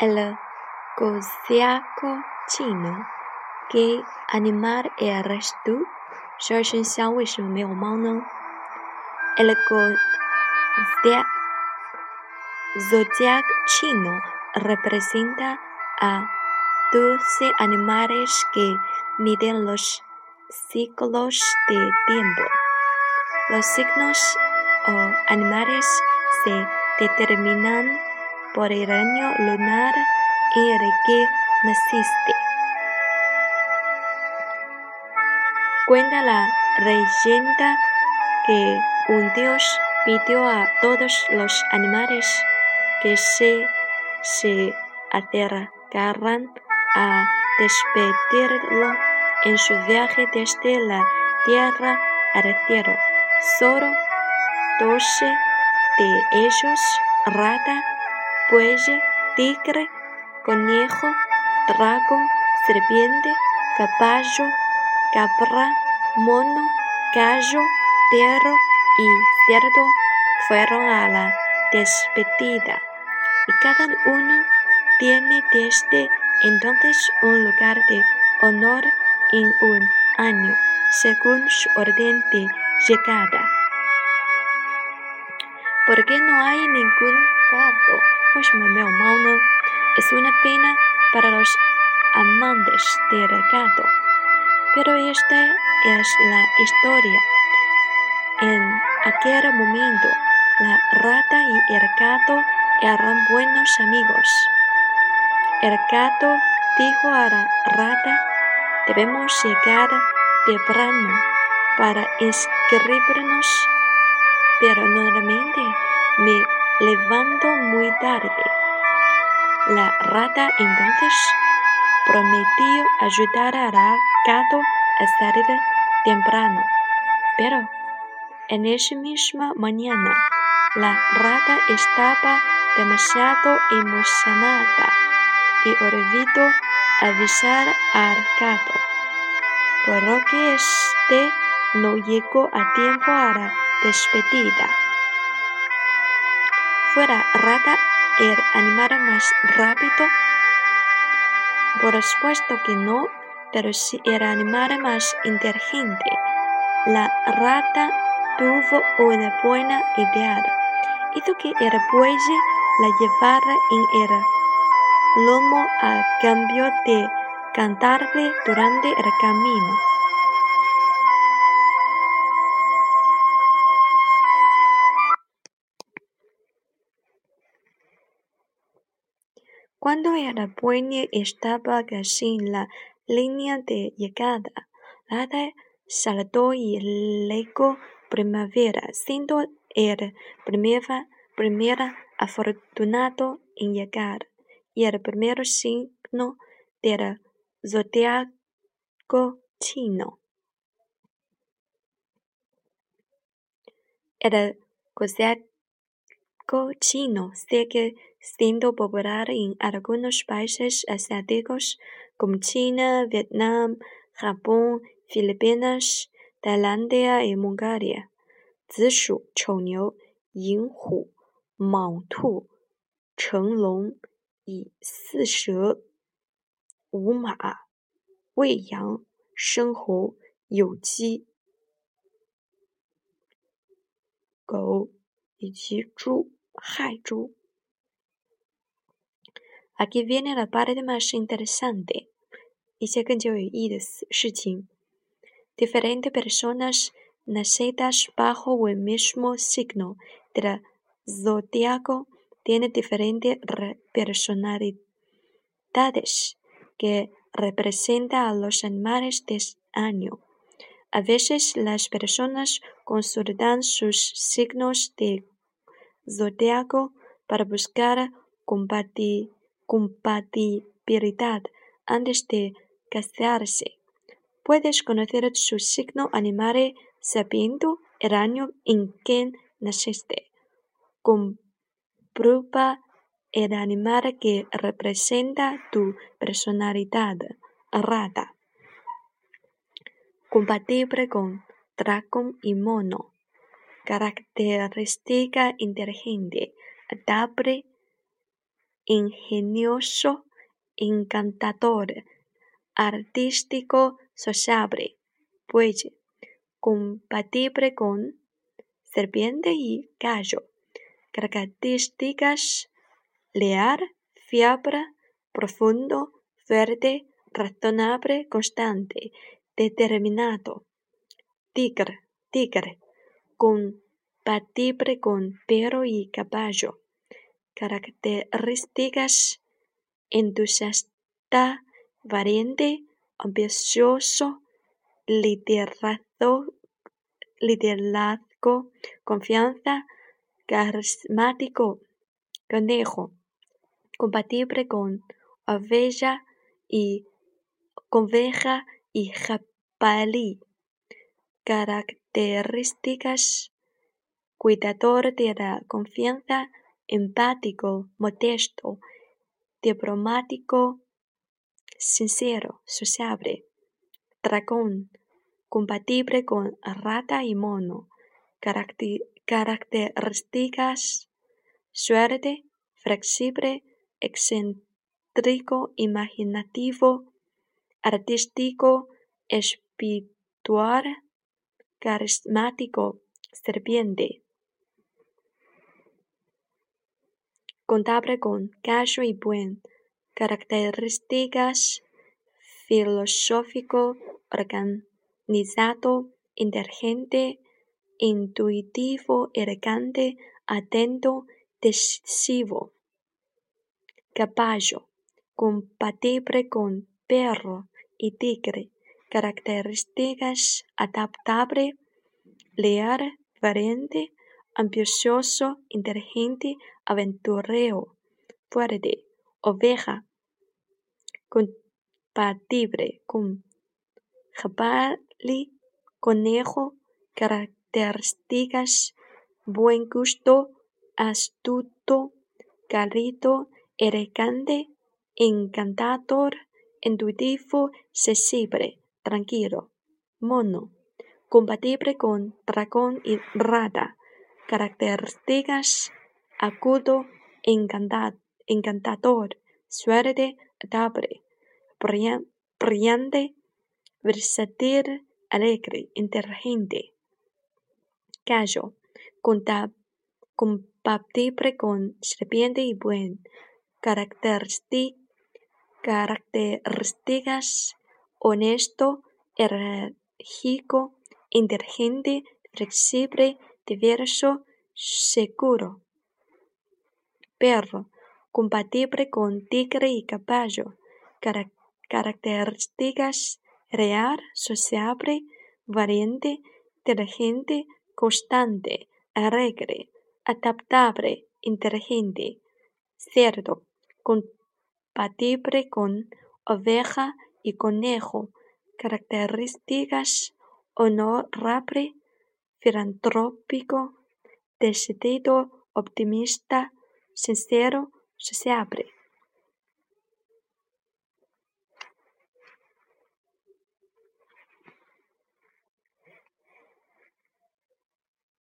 El cosiaco chino. ¿Qué animal eres tú? El zodiac chino representa a doce animales que miden los ciclos de tiempo. Los signos o animales se determinan año lunar en el que naciste. Cuenta la leyenda que un dios pidió a todos los animales que se, se acercaran a despedirlo en su viaje desde la tierra al cielo. Solo doce de ellos, rata, buey, tigre, conejo, dragón, serpiente, caballo, cabra, mono, gallo, perro y cerdo fueron a la despedida y cada uno tiene desde entonces un lugar de honor en un año según su orden de llegada. ¿Por qué no hay ningún gato? Es una pena para los amantes del gato. Pero esta es la historia. En aquel momento, la rata y el gato eran buenos amigos. El gato dijo a la rata, debemos llegar temprano para inscribirnos, pero normalmente me levanto muy tarde. La rata entonces prometió ayudar al gato a salir temprano, pero en esa misma mañana la rata estaba demasiado emocionada y olvidó avisar al gato, por lo que este no llegó a tiempo a la despedida. ¿Fuera rata el animal más rápido? Por supuesto que no, pero sí el animal más inteligente. La rata tuvo una buena idea. Hizo que el buey la llevara en el lomo a cambio de cantarle durante el camino. Cuando el buey estaba casi en la línea de llegada, rata saltó y legó primavera, siendo el primer afortunado en llegar, y el primer signo del zodiaco chino. El chino sigue siendo popular en algunos países asiáticos como China, Vietnam, Japón, Filipinas, Tailandia y Mongolia. 子鼠、丑牛、寅虎、卯兔、辰龙、乙巳蛇、午马、未羊、申猴、酉鸡、狗以及猪、Haichu. Aquí viene la parte más interesante. Hice 事情. Diferentes personas nacidas bajo el mismo signo del zodiaco tienen diferentes personalidades que representan a los animales de año. A veces las personas consultan sus signos de zodiaco para buscar compatibilidad antes de casarse. Puedes conocer su signo animal sabiendo el año en que naciste. Comprueba el animal que representa tu personalidad. Rata. Compatible con dragón y mono. Característica inteligente, adaptable ingenioso, encantador, artístico, sociable, buey, compatible con serpiente y gallo. Características leal, fiable, profundo, fuerte, razonable, constante, determinado. Tigre, tigre, compatible con perro y caballo. Características entusiasta, valiente, ambicioso, liderazgo, liderazgo, confianza, carismático, conejo, compatible con oveja y conveja y jabalí. Características cuidador de la confianza, empático, modesto, diplomático, sincero, sociable. Dragón, compatible con rata y mono. Características suerte, flexible, excéntrico, imaginativo, artístico, espiritual, carismático, serpiente. Contable con caso y buen. Características filosófico, organizado, inteligente, intuitivo, elegante, atento, decisivo. Caballo, compatible con perro y tigre. Características adaptable, leal, valiente, ambicioso, inteligente, aventurero, fuerte. Oveja, compatible con jabalí, conejo, características, buen gusto, astuto, cálido, elegante, encantador, intuitivo, sensible, tranquilo. Mono, compatible con dragón y rata. Características, agudo, encantador, suerte, adaptable, brillante, versátil, alegre, inteligente. Gallo, compatible con serpiente y buen. Características, honesto, enérgico, inteligente, flexible, diverso, seguro. Perro, compatible con tigre y caballo. Características real, sociable, valiente, inteligente, constante, alegre, adaptable, inteligente. Cerdo, compatible con oveja y conejo. Características honorable, filantrópico, decidido, optimista, sincero, sociable.